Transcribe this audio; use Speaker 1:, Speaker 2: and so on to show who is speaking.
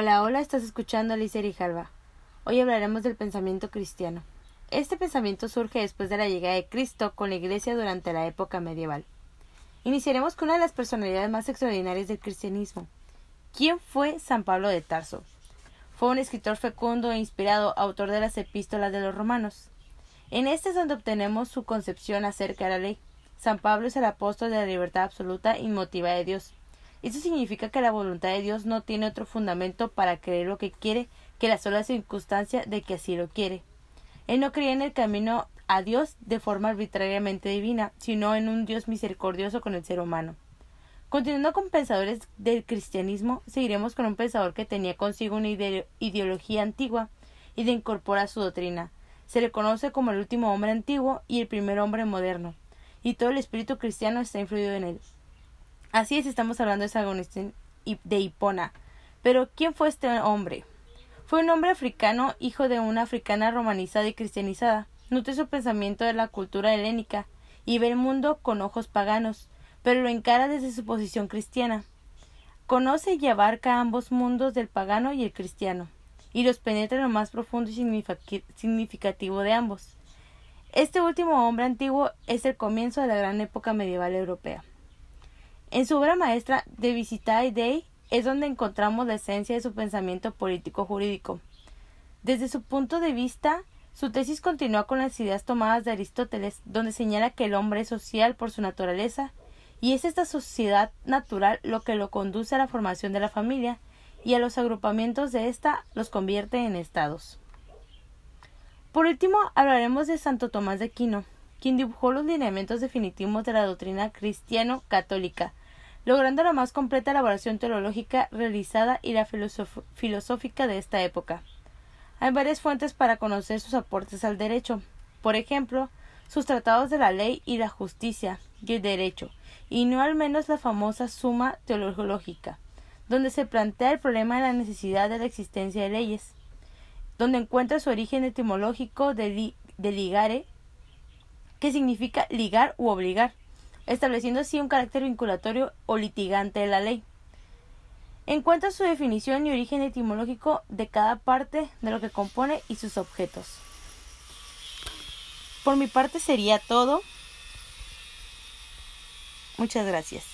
Speaker 1: Hola, hola, estás escuchando a Alicia Jalva. Hoy hablaremos del pensamiento cristiano. Este pensamiento surge después de la llegada de Cristo con la Iglesia durante la época medieval. Iniciaremos con una de las personalidades más extraordinarias del cristianismo. ¿Quién fue San Pablo de Tarso? Fue un escritor fecundo e inspirado, autor de las epístolas de los romanos. En este es donde obtenemos su concepción acerca de la ley. San Pablo es el apóstol de la libertad absoluta y motiva de Dios. Esto significa que la voluntad de Dios no tiene otro fundamento para creer lo que quiere que la sola circunstancia de que así lo quiere. Él no creía en el camino a Dios de forma arbitrariamente divina, sino en un Dios misericordioso con el ser humano. Continuando con pensadores del cristianismo, seguiremos con un pensador que tenía consigo una ideología antigua y de incorpora su doctrina. Se le conoce como el último hombre antiguo y el primer hombre moderno, y todo el espíritu cristiano está influido en él. Así es, estamos hablando de San de Hipona. Pero, ¿quién fue este hombre? Fue un hombre africano, hijo de una africana romanizada y cristianizada. Nutre su pensamiento de la cultura helénica y ve el mundo con ojos paganos, pero lo encara desde su posición cristiana. Conoce y abarca ambos mundos del pagano y el cristiano, y los penetra en lo más profundo y significativo de ambos. Este último hombre antiguo es el comienzo de la gran época medieval europea. En su obra maestra De Visitae Dei es donde encontramos la esencia de su pensamiento político-jurídico. Desde su punto de vista, su tesis continúa con las ideas tomadas de Aristóteles, donde señala que el hombre es social por su naturaleza, y es esta sociedad natural lo que lo conduce a la formación de la familia, y a los agrupamientos de ésta los convierte en estados. Por último, hablaremos de Santo Tomás de Aquino, quien dibujó los lineamientos definitivos de la doctrina cristiano-católica, logrando la más completa elaboración teológica realizada y la filosófica de esta época. Hay varias fuentes para conocer sus aportes al derecho, por ejemplo, sus tratados de la ley y la justicia y el derecho, y no al menos la famosa Suma Teológica, donde se plantea el problema de la necesidad de la existencia de leyes, donde encuentra su origen etimológico de, ligare, que significa ligar u obligar, estableciendo así un carácter vinculatorio o litigante de la ley. Encuentra su definición y origen etimológico de cada parte de lo que compone y sus objetos. Por mi parte sería todo. Muchas gracias.